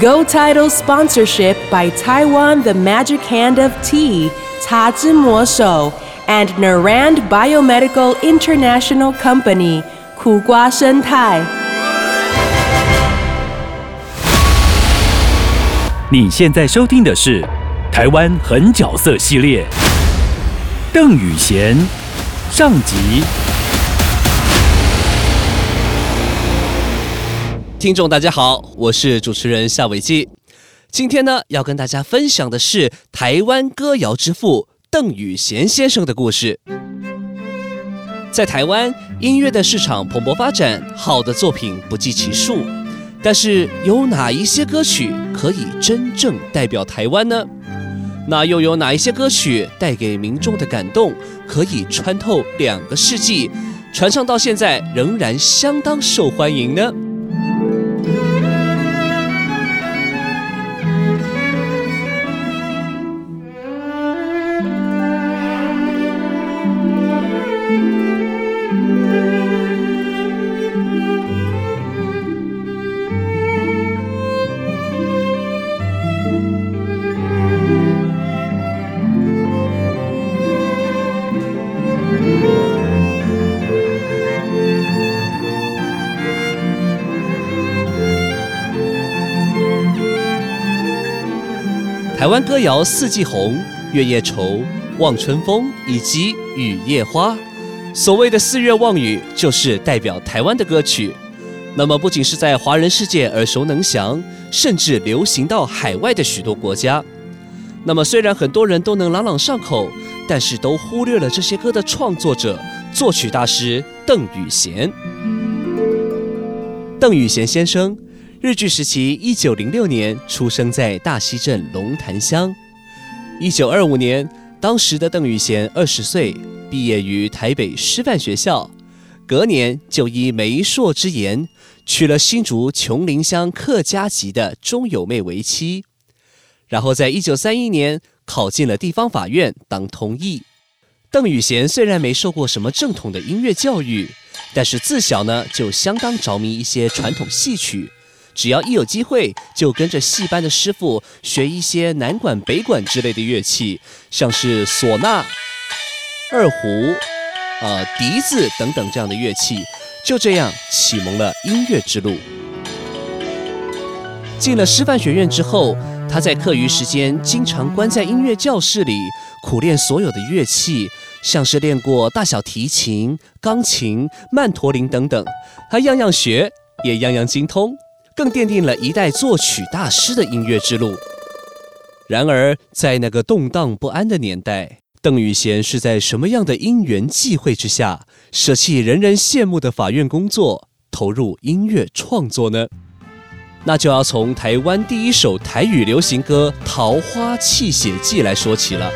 Go title sponsorship by Taiwan The Magic Hand of Tea, 茶之魔手 and Narand Biomedical International Company 苦瓜生态。你现在收听的是台湾狠角色系列，邓宇贤上集。 听众大家好，我是主持人夏伟基。今天呢，要跟大家分享的是台湾歌谣之父。邓宇贤先生的故事，在台湾音乐的市场蓬勃发展，好的作品不计其数。但是有哪一些歌曲可以真正代表台湾呢？那又有哪一些歌曲带给民众的感动可以穿透两个世纪，传唱到现在仍然相当受欢迎呢？台湾歌谣《四季红》《月夜愁》《望春风》以及《雨夜花》，所谓的四月望雨，就是代表台湾的歌曲。那么，不仅是在华人世界耳熟能详，甚至流行到海外的许多国家。那么，虽然很多人都能朗朗上口，但是都忽略了这些歌的创作者、作曲大师邓宇贤。邓宇贤先生。日据时期，一九零六年出生在大溪镇龙潭乡。一九二五年，当时的邓宇贤二十岁，毕业于台北师范学校。隔年就依媒妁之言，娶了新竹琼林乡客家籍的钟友妹为妻。然后在一九三一年考进了地方法院当通译。邓宇贤虽然没受过什么正统的音乐教育，但是自小呢就相当着迷一些传统戏曲。只要一有机会，就跟着戏班的师傅学一些南管、北管之类的乐器，像是唢呐、二胡、呃笛子等等这样的乐器，就这样启蒙了音乐之路。进了师范学院之后，他在课余时间经常关在音乐教室里苦练所有的乐器，像是练过大小提琴、钢琴、曼陀林等等，他样样学，也样样精通。更奠定了一代作曲大师的音乐之路。然而，在那个动荡不安的年代，邓宇贤是在什么样的因缘际会之下，舍弃人人羡慕的法院工作，投入音乐创作呢？那就要从台湾第一首台语流行歌《桃花泣血记》来说起了。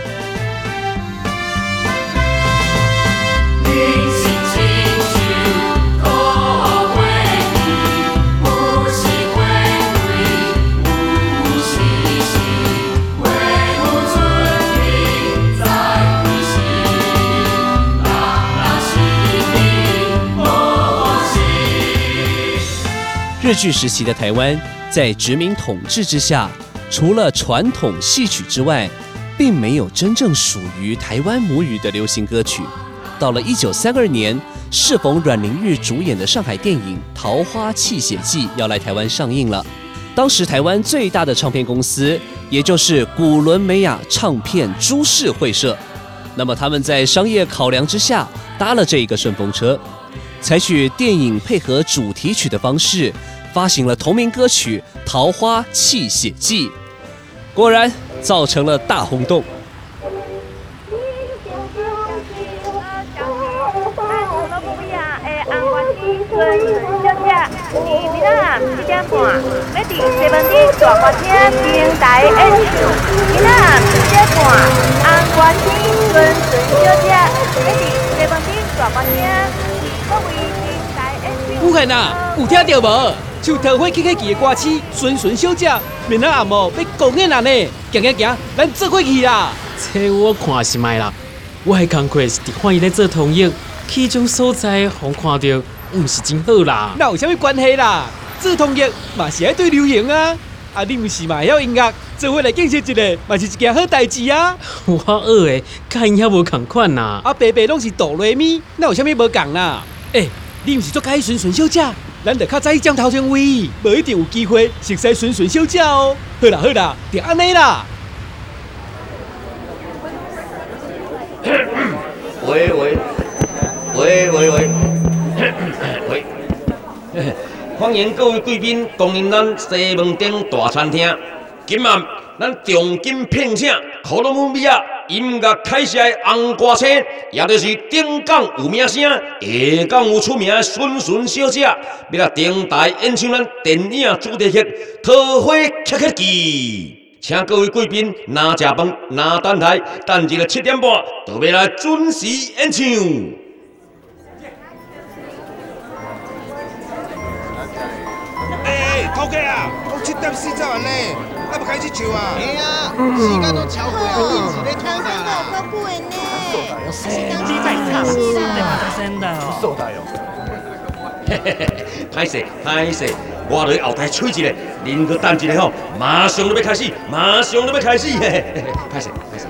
日据时期的台湾，在殖民统治之下，除了传统戏曲之外，并没有真正属于台湾母语的流行歌曲。到了一九三二年，适逢阮玲玉主演的上海电影《桃花泣血记》要来台湾上映了。当时台湾最大的唱片公司，也就是古伦美亚唱片株式会社，那么他们在商业考量之下，搭了这一个顺风车，采取电影配合主题曲的方式。发行了同名歌曲《桃花泣血记》，果然造成了大轰动。暗七点半，要伫西门町大歌厅平台演唱。明仔暗七点半，红歌星顺顺小姐要伫西门町大歌厅各位平台演唱。有闲啊，有听到无？像桃花起起记的歌词，纯纯小姐，明仔暗哦要公演啊呢，行行行，咱做伙去啦！这我看是卖啦，我的工课是伫看伊咧做通译，去种所在，互看到，毋是真好啦。那有啥物关系啦？做通译嘛是爱对流行啊，啊你毋是嘛会晓音乐，做伙来见识一下，嘛是一件好代志啊！我学的，甲因遐无共款呐。啊白白拢是哆来咪，那有啥物无共啦？诶、你毋是做介顺顺小姐，咱得较早将头前位，无一定有机会熟悉顺顺小姐哦。好啦好啦，就安尼啦。喂喂喂喂喂喂！欢迎各位贵宾光临咱西门町大餐厅。今晚咱重金聘请科罗姆比亚音乐开始的红歌星，也就是顶港有名声、下港有出名的孙孙小姐，要来登台演唱咱电影主题曲《桃花开开记》。请各位贵宾拿食饭、拿等台，等一个七点半就要来准时演唱。哎，头家啊，都七点四十完呢，那不开始唱啊？哎呀，时间都超过啊，一直在拖啥啦？你在唱，对嘛？在真的哦。受大哟。嘿嘿嘿，歹势歹势，我落去后台吹一个，恁搁等一下吼，马上就要开始，马上就要开始，嘿嘿嘿，歹势歹势。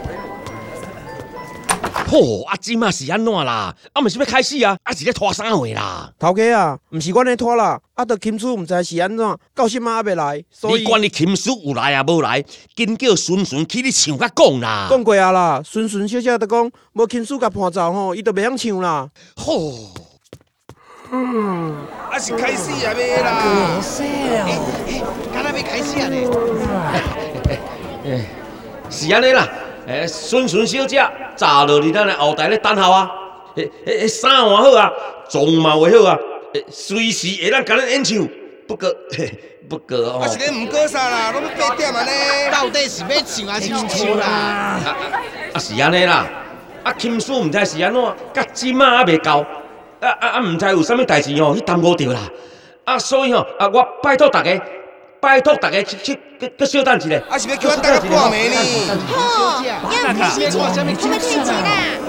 吼，啊，即嘛是安怎啦？啊，毋是要开始啊？啊，是咧拖啥货啦？头家啊，毋是阮咧拖啦，啊，着琴师毋知是安怎，到现仔还袂来，所以你管你琴师有来啊无来，紧叫顺顺去你唱甲讲啦。讲过啊啦，顺顺小姐着讲，无琴师甲伴奏吼，伊着袂晓唱啦。吼，嗯啊是开始啊未啦？敢若要开始啊咧？是安尼啦。诶，孙孙小姐早落去咱的后台咧等候啊。诶诶诶，衫换好啊，妆嘛画好啊，诶，随时会当甲咱演唱。不过，嘿不过哦。啊是咧毋过啥啦，拢要八点啊呢？到底是要唱还是毋唱啦？啊是安尼啦，啊琴师毋知是安怎，甲即马还袂到，啊啊啊毋知有啥物代志哦去耽误着啦，啊所以吼啊我拜托大家，拜托大家去去去去稍等一下，啊是要叫阮等到半暝呢？小姐，要开始唱什么曲子啦？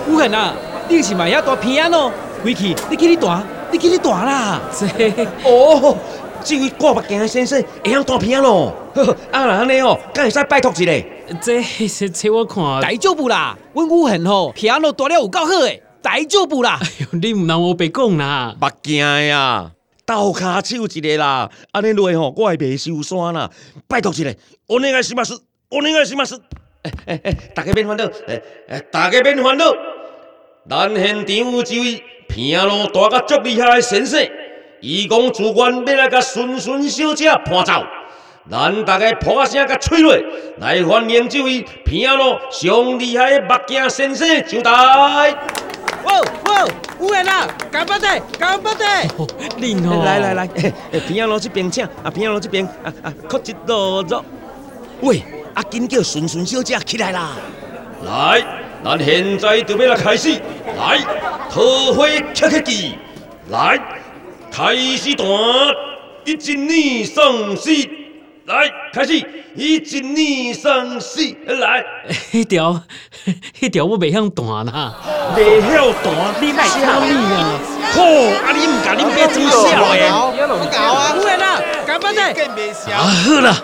有闲啊，你是嘛遐大片啊咯，回去你去你弹，你去你弹啦。这哦，这位挂目镜的先生会晓弹片咯，啊那安尼哦，敢会使拜托一下？这这这我看，大丈夫啦，阮武恒吼，片仔弹了有够好诶，大丈夫啦。哎呦，你唔通我白讲啦。目镜的呀，斗骹手一个啦，安尼落吼，我会袂受伤啦。拜托一下，お願いします，お願いします。诶诶诶，大家免烦恼，诶诶，大家免烦恼。咱现场有一位片路大甲足厉害的先生，伊讲自愿要来甲顺顺小姐伴奏。咱大家扑啊声甲吹落，来欢迎这位片路上厉害的目镜先生上台。哇哇， 有闲啦，干巴的，干巴的。恁哦，来来来，诶诶，片仔路这边请，啊片仔路这边，啊啊，靠一路走。喂，啊紧叫顺顺小姐起来啦！来，咱现在就要来开始，来，桃花开开记，来，开始弹，一、二、三、四，来，开始，一、二、三、四，来，迄条 迄条我袂晓弹啦。袂晓弹，你来虾米啊？好，啊你毋甲恁爸真笑诶！不搞啊！有闲啊，干巴的。更袂晓啊，。好啦。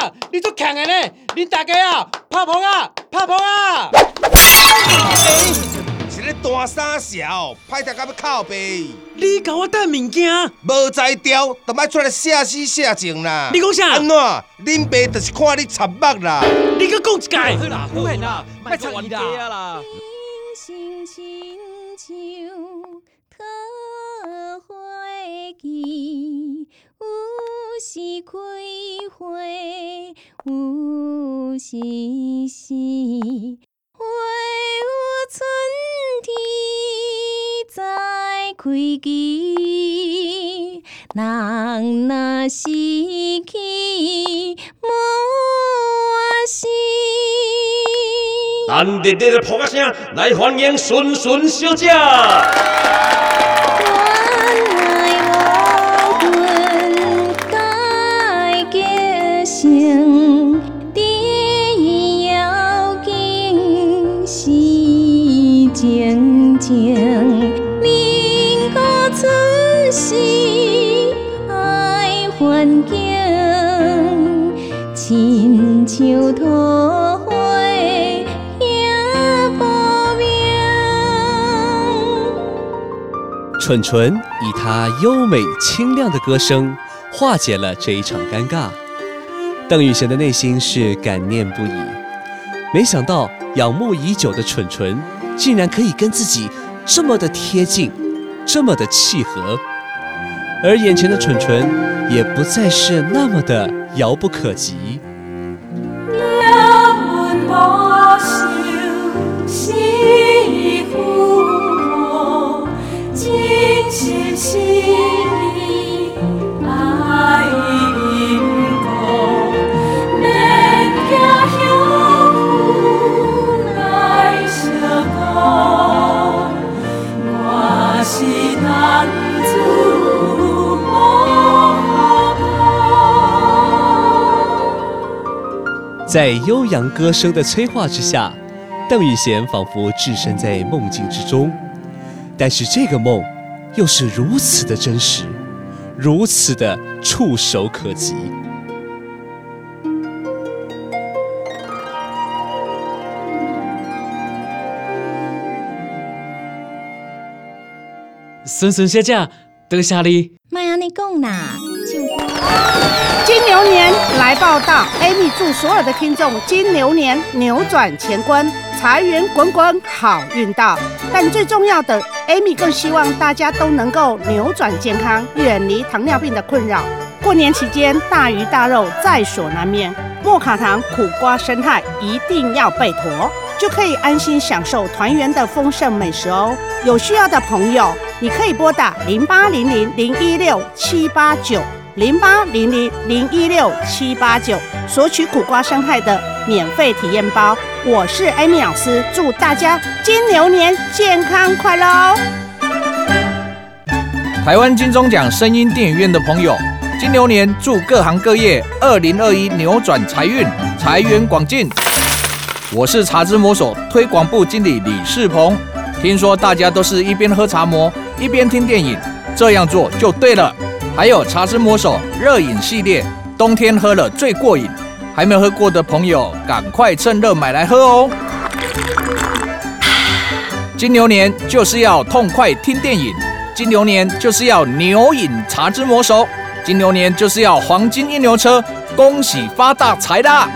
啊，你足强的呢，恁大家啊，拍捧啊，拍捧啊。是咧大三小，歹听甲要靠背，你甲我带物件，无才调，都莫出来写死写情啦。你讲啥安怎？恁爸就是看你插目啦。你搁讲一届。好啦，好闲啊，莫插伊啦。啦。心亲像桃花期，有时开花，有时死花有春天再开枝，人若失去无惜。咱热烈的扑克声来欢迎顺顺小姐。蠢蠢以他优美清亮的歌声化解了这一场尴尬。邓雨贤的内心是感念不已，没想到仰慕已久的蠢蠢。竟然可以跟自己这么的贴近，这么的契合，而眼前的蠢蠢也不再是那么的遥不可及。在悠扬歌声的催化之下，邓雨贤仿佛置身在梦境之中，但是这个梦又是如此的真实，如此的触手可及。孙孙小姐，多谢你。莫安尼讲啦，金牛年来报道，Amy 祝所有的听众金牛年扭转乾坤，财源滚滚，好运到。但最重要的，Amy 更希望大家都能够扭转健康，远离糖尿病的困扰。过年期间，大鱼大肉在所难免，莫卡糖苦瓜生态一定要备妥，就可以安心享受团圆的丰盛美食哦。有需要的朋友，你可以拨打零八零零零一六七八九零八零零零一六七八九索取苦瓜生态的免费体验包。我是 Amy 老师，祝大家金牛年健康快乐哦！台湾金钟奖声音电影院的朋友。金牛年，祝各行各业二零二一扭转财运，财源广进。我是茶之魔手推广部经理李世鹏。听说大家都是一边喝茶魔一边听电影，这样做就对了。还有茶之魔手热饮系列，冬天喝了最过瘾。还没喝过的朋友，赶快趁热买来喝哦。金牛年就是要痛快听电影，金牛年就是要牛饮茶之魔手。金牛年就是要黄金一牛车，恭喜发大财啦！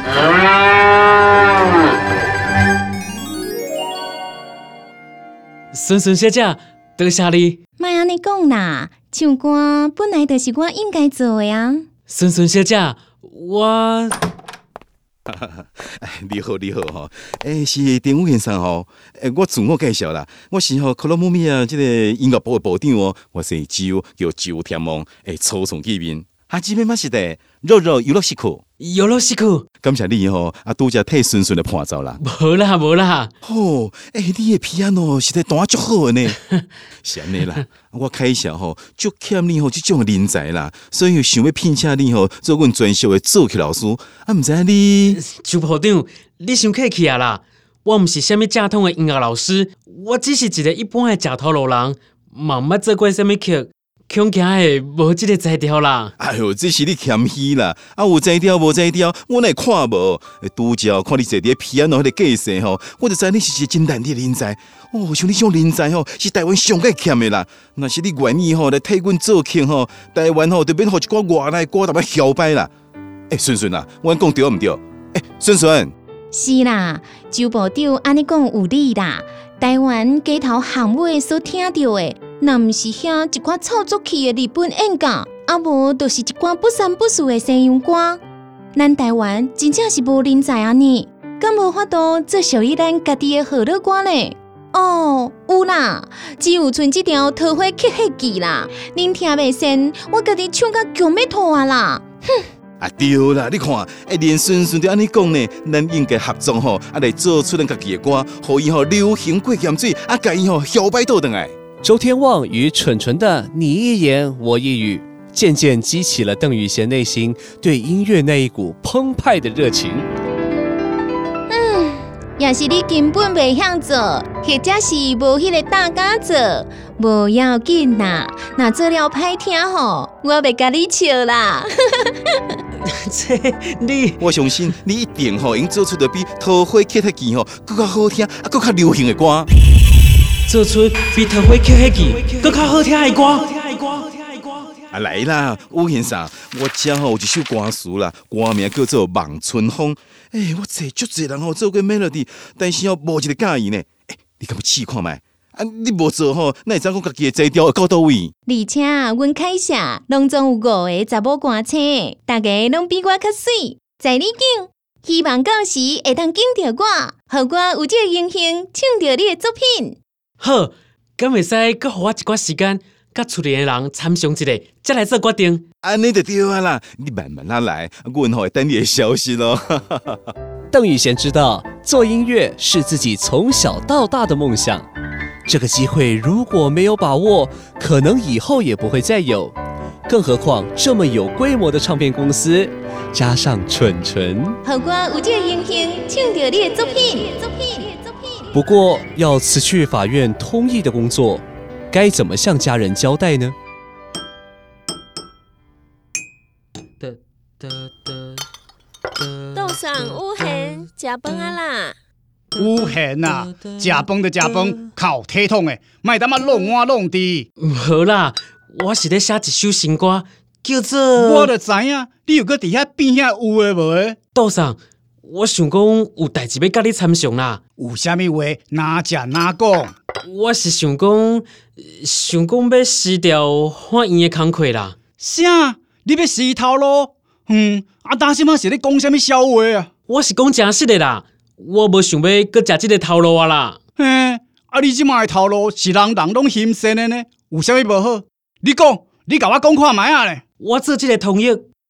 孙孙小姐，多谢你。莫安尼讲啦，唱歌本来就是我应该做的啊。孙孙小姐，我。哈哈哈你好，你好吼，诶，是丁武先生吼，诶，我自我介绍啦，我是吼克罗姆米啊，这个音乐部的部长哦，我是周叫周天王，诶，初从见面，哈，这边嘛是的，肉肉游乐西库，游乐西库，感谢你哦，啊，拄则替顺顺的伴奏啦，无啦无啦，吼，诶，你的皮安诺是在弹足好呢，是安尼啦，我开销吼，足欠你吼这种人才啦，所以想要聘请你吼做阮专属的作曲老师，啊，毋知你？周部长，你想客气啊啦，我毋是虾米正统的音乐老师，我只是一个一般的食头路人，嘛毋捌做过虾米曲。恐惊诶无即个才调啦！哎哟，这是你谦虚啦！啊，有才调无才调，我乃看无。拄则看你坐伫皮安诺迄个架势吼，我就知你是一个真难的人才。哦，像你这种人才吼，是台湾上个欠的啦。若是你愿意吼来替阮做客吼，台湾吼就免互一寡外来歌淡薄摇摆啦。哎，顺顺啊，阮讲对毋对？哎，顺顺。是啦，周部长安尼讲有理啦。台湾街头巷尾所听到的。那毋是遐一款操作器的日本演歌，啊无就是一寡不三不四的西洋歌。咱台湾真正是无人才安尼，敢无法度做属于咱家己的好乐歌呢？哦，有啦，只有剩即条《桃花乞黑记》啦。恁听袂先，我家己唱甲强要吐啊啦！哼。啊对啦，你看，一，连顺顺就安尼讲呢，咱应该合作吼，啊来做出咱家己的歌，互伊吼流行过咸水，啊，甲伊吼摇摆倒转来。周天旺与蠢蠢的你一言我一语，渐渐激起了邓宇贤内心对音乐那一股澎湃的热情。嗯，也是你根本袂晓做，或者是无迄个大家做，无要紧啦。若做了歹听吼，我袂甲你笑啦。这你，我相信你一定吼，用做出的比《桃花乞黑记》吼更加好听，啊，更加流行的歌。做出比《桃花乞黑记》更较好听的歌。啊来啦，吴先生，我正吼有一首歌词啦，歌名叫做《望春风》。诶，我找足侪人吼做过 melody，但是吼无一个介意呢。诶，你敢要试看觅？啊，你无做吼，那会知讲家己的才调会到倒位？而且，阮开社拢总有五个查某歌星，大家拢比我较水。在你境，希望到时会当见到我，互我有这个荣幸唱到你的作品。好，敢会使搁互我一寡时间，甲厝里的人参详一下，再来做决定。安尼就对啊啦，你慢慢啊来，阮会等你的消息咯。邓宇贤知道，做音乐是自己从小到大的梦想。这个机会如果没有把握，可能以后也不会再有。更何况这么有规模的唱片公司，加上蠢蠢，好歌有这个荣幸唱到你的。作品，作品。不过要辞去法院通译的工作，该怎么向家人交代呢？的的的的。路上有闲，食饭啊啦！乌痕呐，食饭就食饭，靠体统的，莫他妈弄碗弄地。好啦，我是咧写一首新歌，叫做……我就知影，你有搁伫遐边遐有诶无诶？道上，我想讲有代志要甲你参详啦。有啥物话，哪食哪讲。我是想讲，想讲要辞掉法院的工课啦。啥？你要辞头路？嗯，啊，担心嘛是咧讲啥物笑话啊？我是讲真实诶啦。我无想要搁食即个头路啊啦！嘿，啊你即卖的头路是人人拢欣赏的呢，有啥物无好？你讲，你甲我讲看卖啊咧！我做即个统一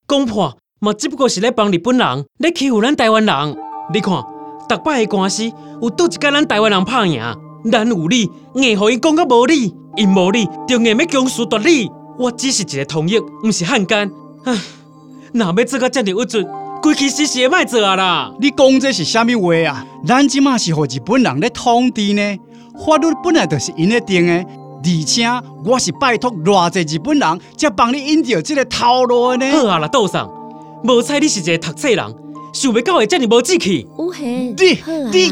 讲破，嘛只不过是咧帮日本人咧欺负咱台湾人。你看，逐摆的官司有倒一间咱台湾人拍赢，咱有理硬互伊讲到无理，因无理就硬要强词夺理。我只是一个通译，毋是汉奸。唉，若要做到遮尔恶准。规气死死的卖做啊啦！你讲这是啥物话啊？咱即马是互日本人咧统治呢，法律本来就是因咧定的，而且我是拜托偌济日本人才帮你引着这个头路的呢。好啊啦，道上，无猜你是一个读册人，想袂到会遮尔无志气。有嘿，你你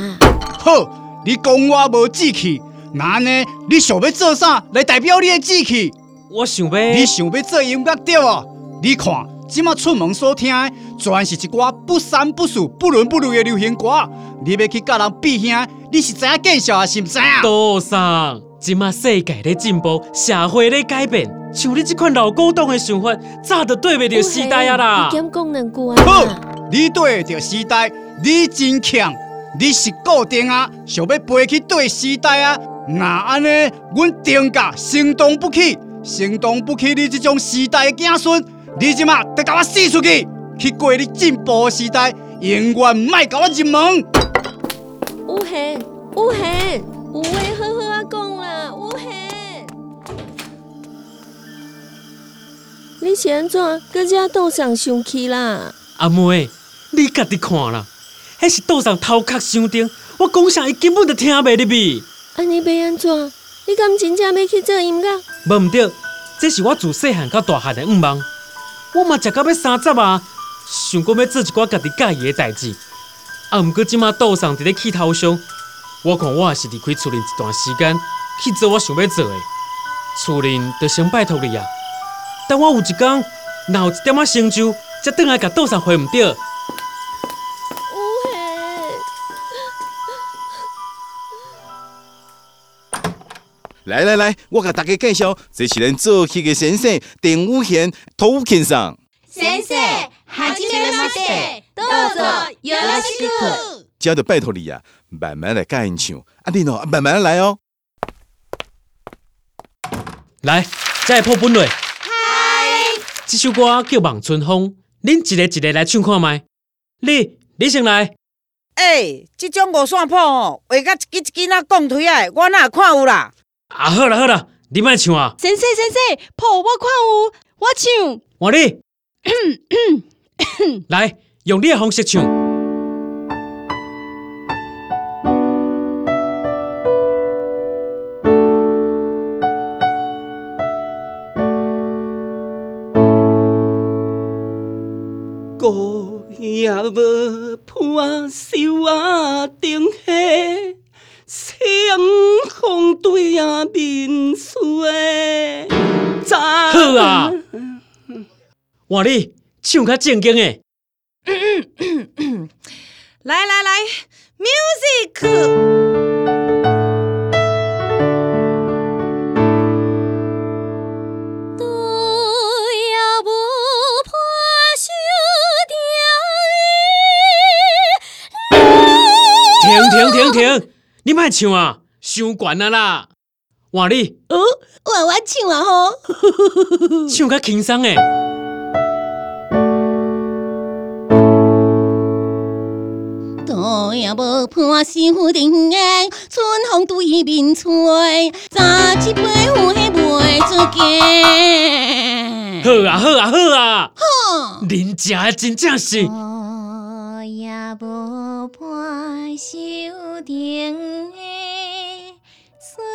好，你讲我无志气，那呢？你想要做啥来代表你的志气？我想要，你想要做音乐对哦？你看。即马出门所听的，全是一寡不三不四、不伦不类的流行歌。你要去甲人比兄，你是知影见笑还是毋知影？多上，即马世界咧进步，社会咧改变，像你这款老古董的想法，早就对袂着时代啊啦！你讲两句啊？好，你对着时代，你真强，你是固定啊，想要飞去对时代啊？那安尼，阮定价行动不起，行动不起，你这种时代的子孙。你即马得甲我死出去，去过你进步的时代，永远莫甲我入门。有限，有限，有话好你是安怎？搁只岛上生气啦？阿妹，你家己看啦，迄是岛上头壳伤重，我讲啥伊根本就听袂入去。安尼要安怎？你敢真正要去做音乐？无毋对，这是我自细汉到大汉的愿望。我嘛食到要三十啊，想讲要做一寡家己介意的代志。啊，毋过即马岛上伫咧气头上，我看我也是离开厝里一段时间，去做我想要做的。厝里就先拜托你啊。等我有一天，若有一点仔成就，才倒来甲岛上回毋着。 来来来，我甲大家介绍，这是咱做戏的先生丁武贤、涂先生。先生，はじめまして，どうぞよろしく。这就拜托你啊，慢慢来教因唱，啊你喏，慢慢来哦。来，再破本落。 嗨，这首歌叫《望春风》，恁一个一个来唱看麦。你，你先来。诶，这种五线谱吼，画甲一支一支那讲推来，我哪看有啦？啊，好啦好啦，你莫唱啊。先生先生，谱我看有，我唱。我你。来，用你的方式唱。无伴手啊，灯下清风对啊面吹。好啊，哇你唱较正经的。来来来，music。停！你莫唱啊，伤悬啊啦！换你，哦，换我唱啊吼，唱较轻松诶。都也无伴手灯下，春风对面吹，早一杯酒还袂出家。好啊好啊好啊！吼，恁食真正是。无伴手灯下，春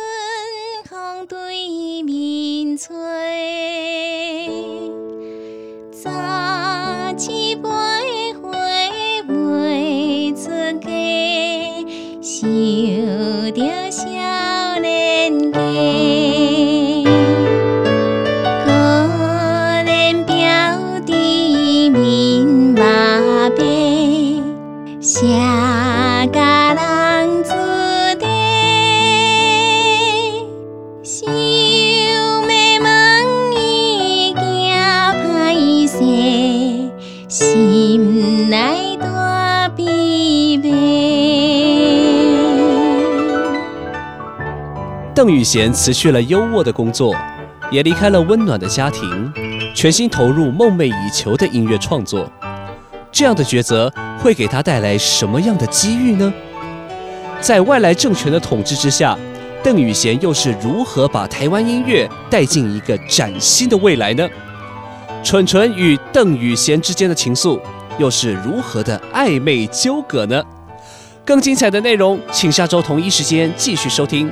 风对面吹，早一杯邓雨贤辞去了优渥的工作，也离开了温暖的家庭，全心投入梦寐以求的音乐创作。这样的抉择会给他带来什么样的机遇呢？在外来政权的统治之下，邓雨贤又是如何把台湾音乐带进一个崭新的未来呢？蠢蠢与邓雨贤之间的情愫又是如何的暧昧纠葛呢？更精彩的内容，请下周同一时间继续收听。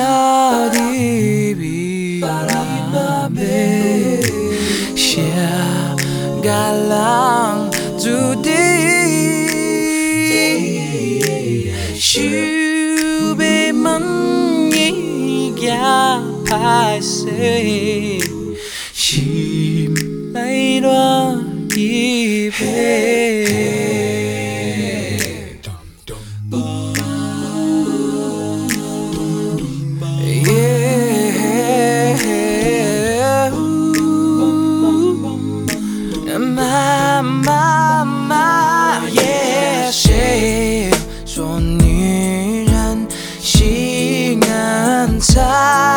人表弟比马背，下女人心难猜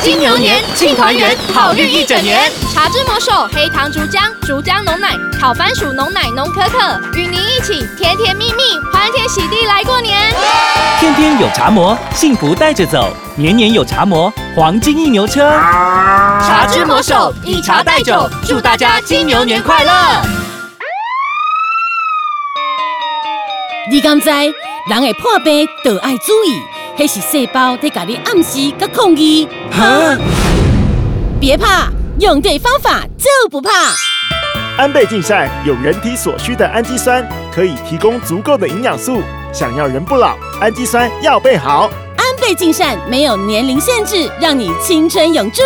金牛年庆团圆，好运一整年。茶之魔手黑糖竹浆、竹浆浓奶、烤番薯浓奶浓可可，与您一起甜甜蜜蜜、欢天喜地来过年。天天有茶魔，幸福带着走；年年有茶魔，黄金一牛车。茶之魔手以茶代酒，祝大家金牛年快乐。你敢知人会破病，就爱注意，迄是细胞在甲你暗示甲抗议。哈，别怕，用对方法就不怕。安倍晋善有人体所需的氨基酸，可以提供足够的营养素。想要人不老，氨基酸要备好。安倍晋善没有年龄限制，让你青春永驻。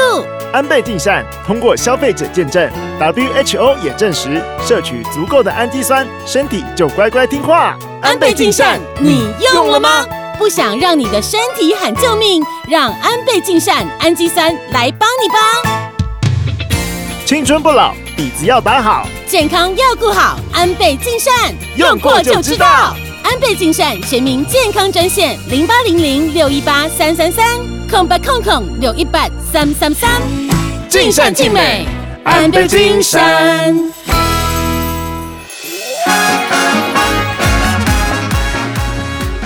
安倍晋善通过消费者见证，WHO 也证实，摄取足够的氨基酸，身体就乖乖听话。安倍晋善，你用了吗？不想让你的身体喊救命，让安倍晋善氨基酸来帮你吧。青春不老，底子要打好，健康要顾好，安倍晋善用过就知道。安倍晋善全民健康专线零八零零六一八三三三空白空空六一八三三三，尽善尽美，安倍晋善。